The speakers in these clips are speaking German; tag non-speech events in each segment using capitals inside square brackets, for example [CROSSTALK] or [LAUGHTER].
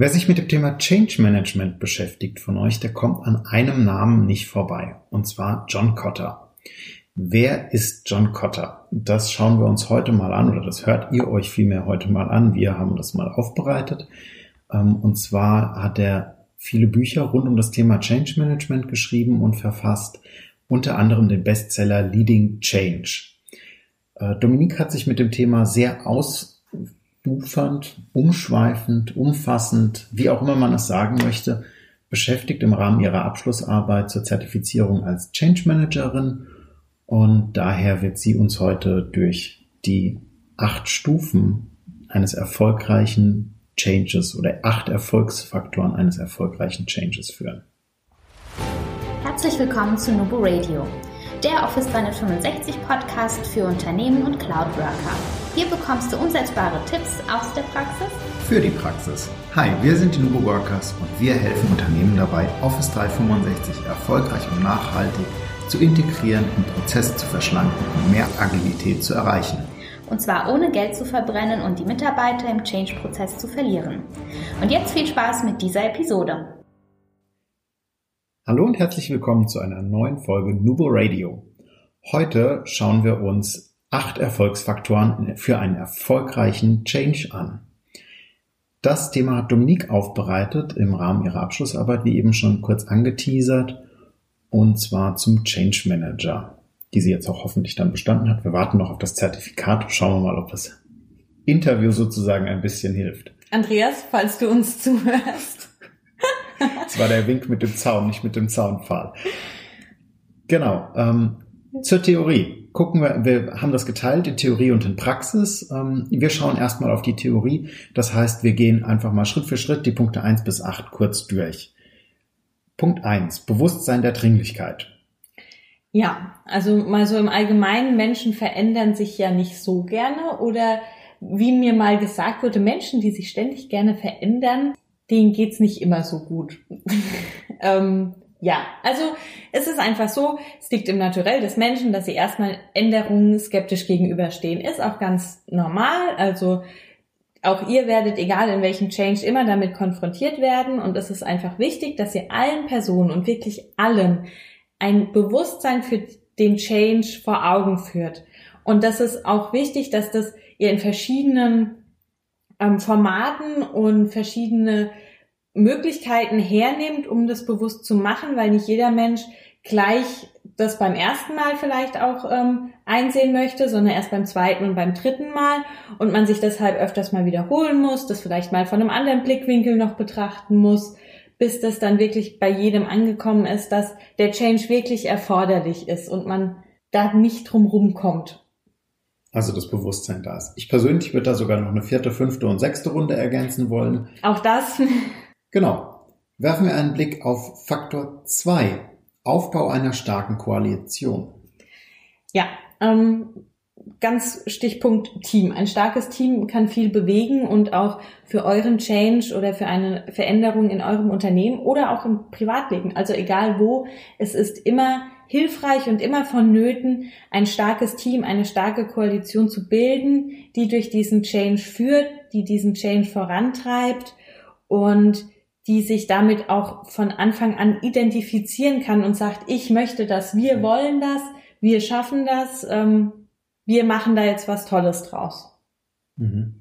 Wer sich mit dem Thema Change Management beschäftigt von euch, der kommt an einem Namen nicht vorbei, und zwar John Cotter. Wer ist John Cotter? Das schauen wir uns heute mal an, oder das hört ihr euch vielmehr heute mal an. Wir haben das mal aufbereitet. Ähm, und zwar hat er viele Bücher rund um das Thema Change Management geschrieben und verfasst, unter anderem den Bestseller Leading Change. Äh, Dominique hat sich mit dem Thema sehr ausufernd, umschweifend, umfassend, wie auch immer man es sagen möchte, beschäftigt im Rahmen ihrer Abschlussarbeit zur Zertifizierung als Change Managerin und daher wird sie uns heute durch die acht Stufen eines erfolgreichen Changes oder acht Erfolgsfaktoren eines erfolgreichen Changes führen. Herzlich willkommen zu Nubo Radio der Office 365 Podcast für Unternehmen und Cloud Worker. Hier bekommst du umsetzbare Tipps aus der Praxis für die Praxis. Hi, wir sind die Nubo Workers und wir helfen Unternehmen dabei, Office 365 erfolgreich und nachhaltig zu integrieren und Prozesse zu verschlanken und mehr Agilität zu erreichen. Und zwar ohne Geld zu verbrennen und die Mitarbeiter im Change-Prozess zu verlieren. Und jetzt viel Spaß mit dieser Episode. Hallo und herzlich willkommen zu einer neuen Folge Nubo Radio. Heute schauen wir uns acht Erfolgsfaktoren für einen erfolgreichen Change an. Das Thema hat Dominique aufbereitet im Rahmen ihrer Abschlussarbeit, wie eben schon kurz angeteasert, und zwar zum Change Manager, die sie jetzt auch hoffentlich dann bestanden hat. Wir warten noch auf das Zertifikat. Schauen wir mal, ob das Interview sozusagen ein bisschen hilft. Andreas, falls du uns zuhörst. Das war der Wink mit dem Zaun, nicht mit dem Zaunpfahl. Genau. Ähm, zur Theorie. Gucken wir, wir haben das geteilt in Theorie und in Praxis. Ähm, wir schauen erstmal auf die Theorie. Das heißt, wir gehen einfach mal Schritt für Schritt die Punkte eins bis acht kurz durch. Punkt eins: Bewusstsein der Dringlichkeit. Ja, also mal so im Allgemeinen, Menschen verändern sich ja nicht so gerne oder wie mir mal gesagt wurde, Menschen, die sich ständig gerne verändern, denen geht's nicht immer so gut. [LAUGHS] ähm, ja, also es ist einfach so, es liegt im Naturell des Menschen, dass sie erstmal Änderungen skeptisch gegenüberstehen. Ist auch ganz normal. Also auch ihr werdet, egal in welchem Change, immer damit konfrontiert werden. Und es ist einfach wichtig, dass ihr allen Personen und wirklich allen ein Bewusstsein für den Change vor Augen führt. Und das ist auch wichtig, dass das ihr in verschiedenen ähm, Formaten und verschiedene Möglichkeiten hernimmt, um das bewusst zu machen, weil nicht jeder Mensch gleich das beim ersten Mal vielleicht auch ähm, einsehen möchte, sondern erst beim zweiten und beim dritten Mal und man sich deshalb öfters mal wiederholen muss, das vielleicht mal von einem anderen Blickwinkel noch betrachten muss, bis das dann wirklich bei jedem angekommen ist, dass der Change wirklich erforderlich ist und man da nicht drum rumkommt. Also das Bewusstsein da ist. Ich persönlich würde da sogar noch eine vierte, fünfte und sechste Runde ergänzen wollen. Auch das. Genau. Werfen wir einen Blick auf Faktor 2. Aufbau einer starken Koalition. Ja, ähm, ganz Stichpunkt Team. Ein starkes Team kann viel bewegen und auch für euren Change oder für eine Veränderung in eurem Unternehmen oder auch im Privatleben, also egal wo, es ist immer hilfreich und immer vonnöten, ein starkes Team, eine starke Koalition zu bilden, die durch diesen Change führt, die diesen Change vorantreibt und die sich damit auch von Anfang an identifizieren kann und sagt, ich möchte das, wir wollen das, wir schaffen das, ähm, wir machen da jetzt was Tolles draus. Mhm.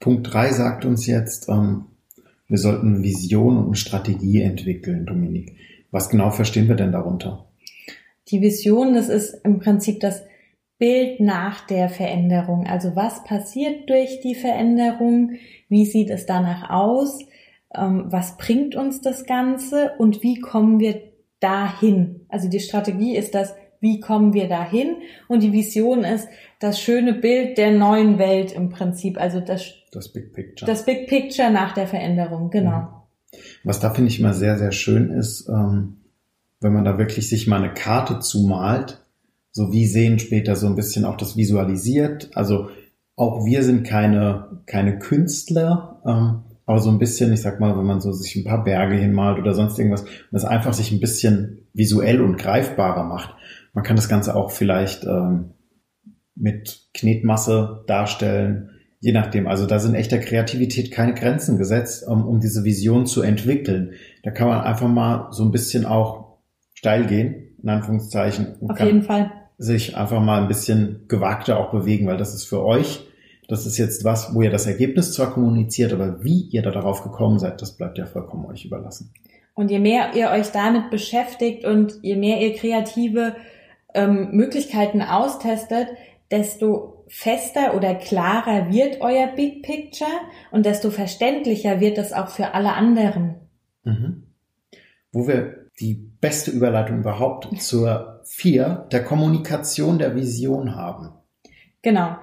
Punkt drei sagt uns jetzt, ähm, wir sollten eine Vision und eine Strategie entwickeln, Dominik. Was genau verstehen wir denn darunter? Die Vision, das ist im Prinzip das Bild nach der Veränderung. Also was passiert durch die Veränderung? Wie sieht es danach aus? Ähm, was bringt uns das Ganze und wie kommen wir dahin? Also die Strategie ist das, wie kommen wir dahin? Und die Vision ist das schöne Bild der neuen Welt im Prinzip, also das, das Big Picture. Das Big Picture nach der Veränderung, genau. Mhm. Was da finde ich immer sehr, sehr schön ist, ähm, wenn man da wirklich sich mal eine Karte zumalt, so wie sehen später so ein bisschen auch das visualisiert. Also auch wir sind keine, keine Künstler, ähm, aber so ein bisschen, ich sag mal, wenn man so sich ein paar Berge hinmalt oder sonst irgendwas, das einfach sich ein bisschen visuell und greifbarer macht. Man kann das Ganze auch vielleicht ähm, mit Knetmasse darstellen. Je nachdem. Also da sind echter Kreativität keine Grenzen gesetzt, um, um diese Vision zu entwickeln. Da kann man einfach mal so ein bisschen auch steil gehen, in Anführungszeichen. Auf jeden Fall. Sich einfach mal ein bisschen gewagter auch bewegen, weil das ist für euch, das ist jetzt was, wo ihr das Ergebnis zwar kommuniziert, aber wie ihr da darauf gekommen seid, das bleibt ja vollkommen euch überlassen. Und je mehr ihr euch damit beschäftigt und je mehr ihr kreative ähm, Möglichkeiten austestet, desto fester oder klarer wird euer Big Picture und desto verständlicher wird es auch für alle anderen. Mhm. Wo wir die beste Überleitung überhaupt [LAUGHS] zur vier der Kommunikation der Vision haben. Genau.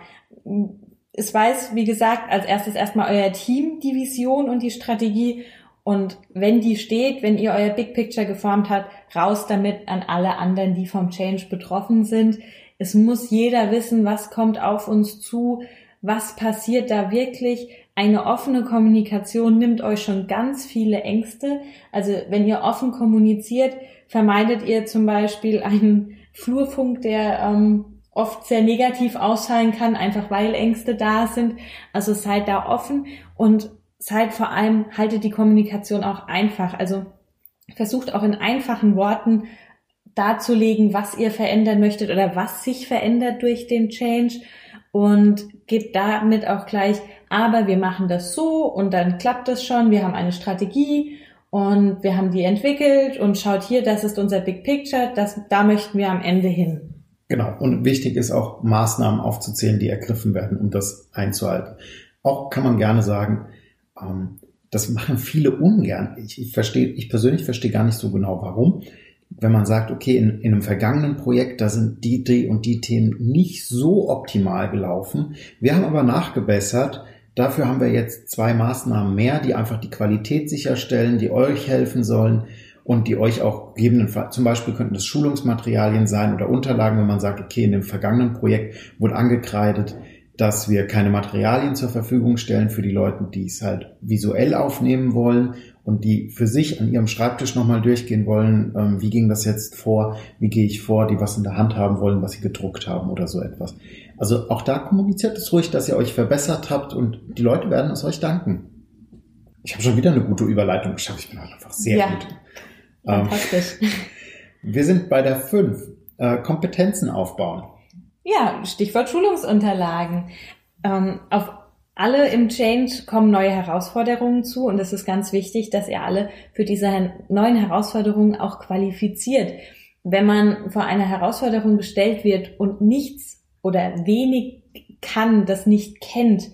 Es weiß, wie gesagt, als erstes erstmal euer Team die Vision und die Strategie und wenn die steht, wenn ihr euer Big Picture geformt habt, raus damit an alle anderen, die vom Change betroffen sind. Es muss jeder wissen, was kommt auf uns zu, was passiert da wirklich. Eine offene Kommunikation nimmt euch schon ganz viele Ängste. Also wenn ihr offen kommuniziert, vermeidet ihr zum Beispiel einen Flurfunk, der ähm, oft sehr negativ ausfallen kann, einfach weil Ängste da sind. Also seid da offen und seid vor allem, haltet die Kommunikation auch einfach. Also versucht auch in einfachen Worten darzulegen, was ihr verändern möchtet oder was sich verändert durch den Change und gebt damit auch gleich, aber wir machen das so und dann klappt es schon, wir haben eine Strategie und wir haben die entwickelt und schaut hier, das ist unser Big Picture, das, da möchten wir am Ende hin. Genau. Und wichtig ist auch Maßnahmen aufzuzählen, die ergriffen werden, um das einzuhalten. Auch kann man gerne sagen, ähm, das machen viele ungern. Ich, ich verstehe, ich persönlich verstehe gar nicht so genau, warum. Wenn man sagt, okay, in, in einem vergangenen Projekt, da sind die, die und die Themen nicht so optimal gelaufen. Wir haben aber nachgebessert. Dafür haben wir jetzt zwei Maßnahmen mehr, die einfach die Qualität sicherstellen, die euch helfen sollen und die euch auch gegebenenfalls, zum Beispiel könnten das Schulungsmaterialien sein oder Unterlagen, wenn man sagt, okay, in dem vergangenen Projekt wurde angekreidet, dass wir keine Materialien zur Verfügung stellen für die Leute, die es halt visuell aufnehmen wollen und die für sich an ihrem Schreibtisch nochmal durchgehen wollen, ähm, wie ging das jetzt vor, wie gehe ich vor, die was in der Hand haben wollen, was sie gedruckt haben oder so etwas. Also auch da kommuniziert es ruhig, dass ihr euch verbessert habt und die Leute werden es euch danken. Ich habe schon wieder eine gute Überleitung geschafft. Ich bin einfach sehr ja, gut. Fantastisch. Ähm, wir sind bei der 5. Äh, Kompetenzen aufbauen. Ja, Stichwort Schulungsunterlagen. Ähm, auf alle im Change kommen neue Herausforderungen zu und es ist ganz wichtig, dass ihr alle für diese neuen Herausforderungen auch qualifiziert. Wenn man vor einer Herausforderung gestellt wird und nichts oder wenig kann, das nicht kennt,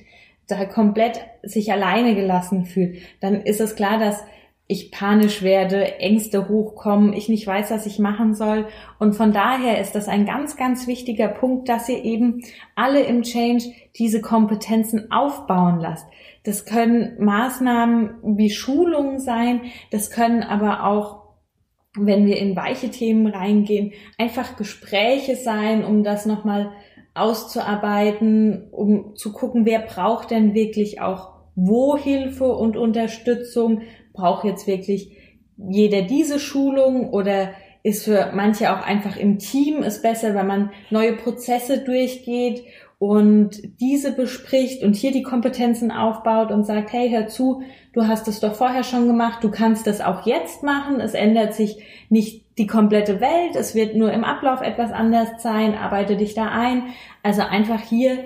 da komplett sich alleine gelassen fühlt, dann ist es klar, dass ich panisch werde, Ängste hochkommen, ich nicht weiß, was ich machen soll. Und von daher ist das ein ganz, ganz wichtiger Punkt, dass ihr eben alle im Change diese Kompetenzen aufbauen lasst. Das können Maßnahmen wie Schulungen sein, das können aber auch wenn wir in weiche Themen reingehen, einfach Gespräche sein, um das nochmal auszuarbeiten, um zu gucken, wer braucht denn wirklich auch wo Hilfe und Unterstützung, braucht jetzt wirklich jeder diese Schulung oder ist für manche auch einfach im Team ist besser, wenn man neue Prozesse durchgeht und diese bespricht und hier die Kompetenzen aufbaut und sagt, hey, hör zu, du hast es doch vorher schon gemacht, du kannst das auch jetzt machen, es ändert sich nicht die komplette Welt, es wird nur im Ablauf etwas anders sein, arbeite dich da ein. Also einfach hier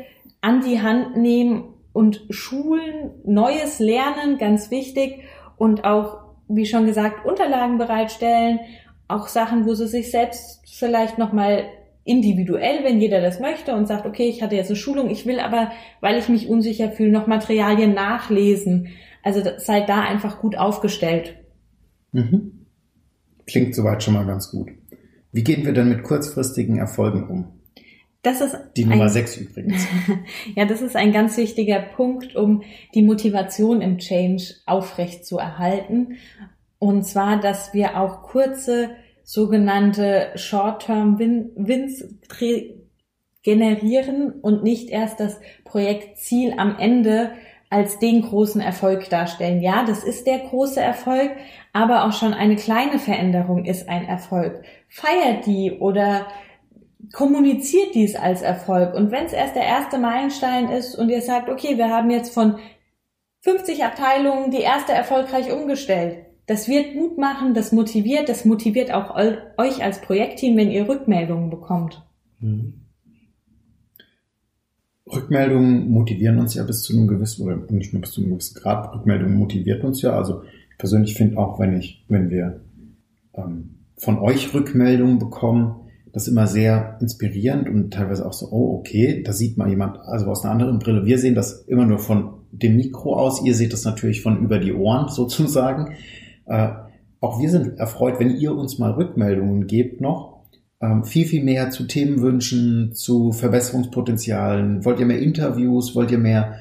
an die Hand nehmen und schulen, neues Lernen, ganz wichtig und auch, wie schon gesagt, Unterlagen bereitstellen, auch Sachen, wo sie sich selbst vielleicht nochmal individuell, wenn jeder das möchte und sagt, okay, ich hatte jetzt eine Schulung, ich will aber, weil ich mich unsicher fühle, noch Materialien nachlesen. Also seid da einfach gut aufgestellt. Mhm. Klingt soweit schon mal ganz gut. Wie gehen wir denn mit kurzfristigen Erfolgen um? Das ist die Nummer ein, 6 übrigens. [LAUGHS] ja, das ist ein ganz wichtiger Punkt, um die Motivation im Change aufrecht zu erhalten. Und zwar, dass wir auch kurze sogenannte Short-Term-Wins generieren und nicht erst das Projektziel am Ende als den großen Erfolg darstellen. Ja, das ist der große Erfolg, aber auch schon eine kleine Veränderung ist ein Erfolg. Feiert die oder kommuniziert dies als Erfolg. Und wenn es erst der erste Meilenstein ist und ihr sagt, okay, wir haben jetzt von 50 Abteilungen die erste erfolgreich umgestellt, das wird Mut machen, das motiviert, das motiviert auch euch als Projektteam, wenn ihr Rückmeldungen bekommt. Mhm. Rückmeldungen motivieren uns ja bis zu einem gewissen, oder nicht nur bis zu einem gewissen Grad, Rückmeldungen motiviert uns ja. Also ich persönlich finde auch, wenn ich, wenn wir ähm, von euch Rückmeldungen bekommen, das immer sehr inspirierend und teilweise auch so, oh, okay, da sieht mal jemand, also aus einer anderen Brille. Wir sehen das immer nur von dem Mikro aus, ihr seht das natürlich von über die Ohren [LAUGHS] sozusagen. Äh, auch wir sind erfreut, wenn ihr uns mal Rückmeldungen gebt noch. Ähm, viel, viel mehr zu Themenwünschen, zu Verbesserungspotenzialen. Wollt ihr mehr Interviews? Wollt ihr mehr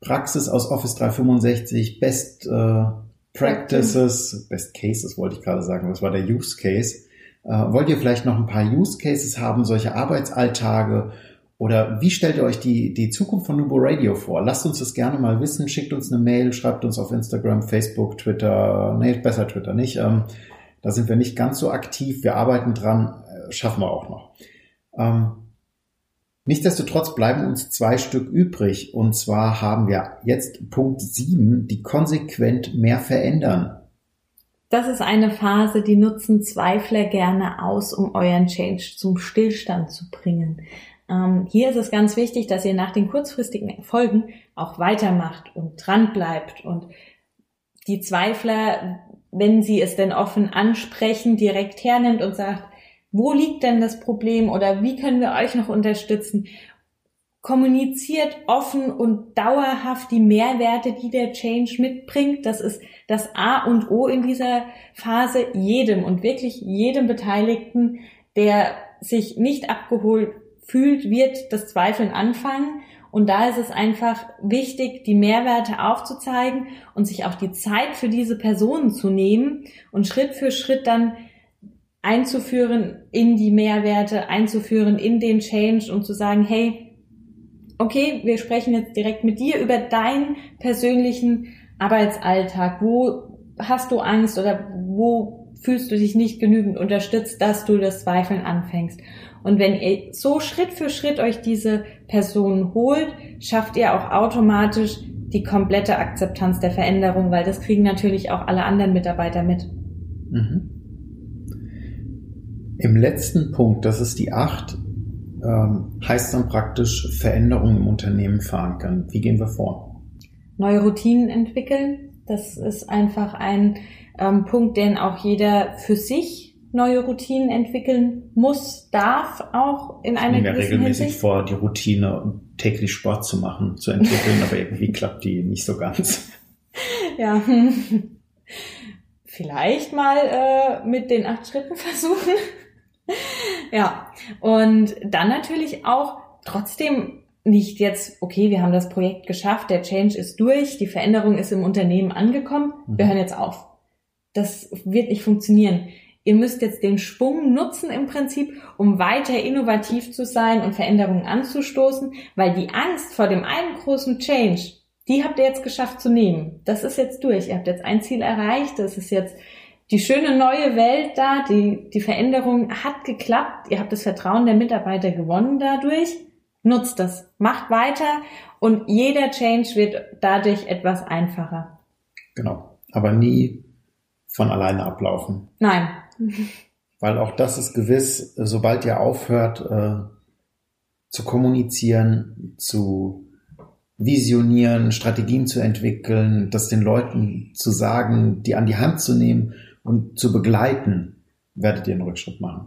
Praxis aus Office 365? Best äh, Practices? Best Cases wollte ich gerade sagen. Das war der Use Case. Äh, wollt ihr vielleicht noch ein paar Use Cases haben, solche Arbeitsalltage? Oder wie stellt ihr euch die, die Zukunft von Nubo Radio vor? Lasst uns das gerne mal wissen. Schickt uns eine Mail, schreibt uns auf Instagram, Facebook, Twitter. Nee, besser Twitter nicht. Ähm, da sind wir nicht ganz so aktiv. Wir arbeiten dran. Äh, schaffen wir auch noch. Ähm, nichtsdestotrotz bleiben uns zwei Stück übrig. Und zwar haben wir jetzt Punkt 7, die konsequent mehr verändern. Das ist eine Phase, die nutzen Zweifler gerne aus, um euren Change zum Stillstand zu bringen. Ähm, hier ist es ganz wichtig, dass ihr nach den kurzfristigen Erfolgen auch weitermacht und dran bleibt und die Zweifler, wenn sie es denn offen ansprechen, direkt hernimmt und sagt, wo liegt denn das Problem oder wie können wir euch noch unterstützen kommuniziert offen und dauerhaft die Mehrwerte, die der Change mitbringt. Das ist das A und O in dieser Phase jedem und wirklich jedem Beteiligten, der sich nicht abgeholt fühlt, wird das Zweifeln anfangen. Und da ist es einfach wichtig, die Mehrwerte aufzuzeigen und sich auch die Zeit für diese Personen zu nehmen und Schritt für Schritt dann einzuführen in die Mehrwerte, einzuführen in den Change und zu sagen, hey, okay, wir sprechen jetzt direkt mit dir über deinen persönlichen Arbeitsalltag. Wo hast du Angst oder wo fühlst du dich nicht genügend unterstützt, dass du das Zweifeln anfängst? Und wenn ihr so Schritt für Schritt euch diese Personen holt, schafft ihr auch automatisch die komplette Akzeptanz der Veränderung, weil das kriegen natürlich auch alle anderen Mitarbeiter mit. Mhm. Im letzten Punkt, das ist die acht, ähm, heißt dann praktisch Veränderungen im Unternehmen verankern. Wie gehen wir vor? Neue Routinen entwickeln. Das ist einfach ein ähm, Punkt, den auch jeder für sich neue Routinen entwickeln muss, darf auch in einer ich mir regelmäßig Hinsicht. vor, die Routine täglich Sport zu machen, zu entwickeln, aber irgendwie klappt die nicht so ganz. [LAUGHS] Ja, vielleicht mal äh, mit den acht Schritten versuchen. [LAUGHS] ja, und dann natürlich auch trotzdem nicht jetzt, okay, wir haben das Projekt geschafft, der Change ist durch, die Veränderung ist im Unternehmen angekommen, wir mhm. hören jetzt auf. Das wird nicht funktionieren. Ihr müsst jetzt den Schwung nutzen im Prinzip, um weiter innovativ zu sein und Veränderungen anzustoßen, weil die Angst vor dem einen großen Change, die habt ihr jetzt geschafft zu nehmen. Das ist jetzt durch. Ihr habt jetzt ein Ziel erreicht. Das ist jetzt die schöne neue Welt da, die, die Veränderung hat geklappt. Ihr habt das Vertrauen der Mitarbeiter gewonnen dadurch. Nutzt das, macht weiter und jeder Change wird dadurch etwas einfacher. Genau, aber nie von alleine ablaufen. Nein. Weil auch das ist gewiss, sobald ihr aufhört äh, zu kommunizieren, zu visionieren, Strategien zu entwickeln, das den Leuten zu sagen, die an die Hand zu nehmen und zu begleiten, werdet ihr einen Rückschritt machen.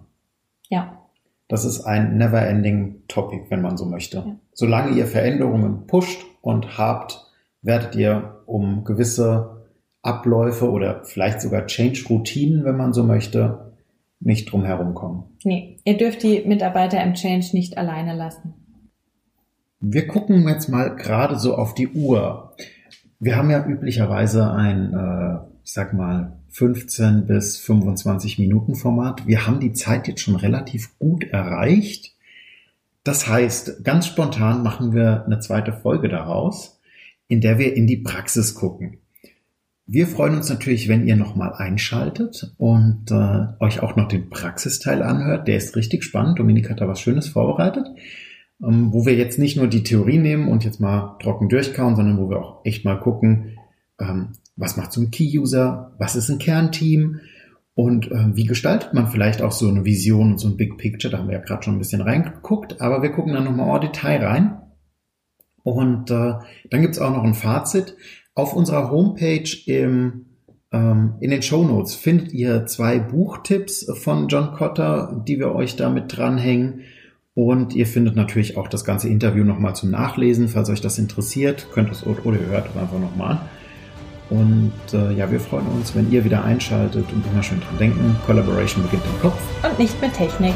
Ja. Das ist ein never-ending Topic, wenn man so möchte. Ja. Solange ihr Veränderungen pusht und habt, werdet ihr um gewisse Abläufe oder vielleicht sogar Change-Routinen, wenn man so möchte, nicht drum kommen. Nee, ihr dürft die Mitarbeiter im Change nicht alleine lassen. Wir gucken jetzt mal gerade so auf die Uhr. Wir haben ja üblicherweise ein, äh, ich sag mal, 15 bis 25 Minuten Format. Wir haben die Zeit jetzt schon relativ gut erreicht. Das heißt, ganz spontan machen wir eine zweite Folge daraus, in der wir in die Praxis gucken. Wir freuen uns natürlich, wenn ihr nochmal einschaltet und äh, euch auch noch den Praxisteil anhört. Der ist richtig spannend. Dominik hat da was Schönes vorbereitet, ähm, wo wir jetzt nicht nur die Theorie nehmen und jetzt mal trocken durchkauen, sondern wo wir auch echt mal gucken, ähm, was macht so ein Key-User, was ist ein Kernteam und äh, wie gestaltet man vielleicht auch so eine Vision und so ein Big Picture. Da haben wir ja gerade schon ein bisschen reingeguckt, aber wir gucken dann nochmal en Detail rein. Und äh, dann gibt's auch noch ein Fazit. Auf unserer Homepage im, ähm, in den Show Notes findet ihr zwei Buchtipps von John Cotter, die wir euch damit dranhängen. Und ihr findet natürlich auch das ganze Interview nochmal zum Nachlesen, falls euch das interessiert. Könnt es oder ihr hört es einfach nochmal an. Und äh, ja, wir freuen uns, wenn ihr wieder einschaltet und immer schön dran denken. Collaboration beginnt im Kopf. Und nicht mit Technik.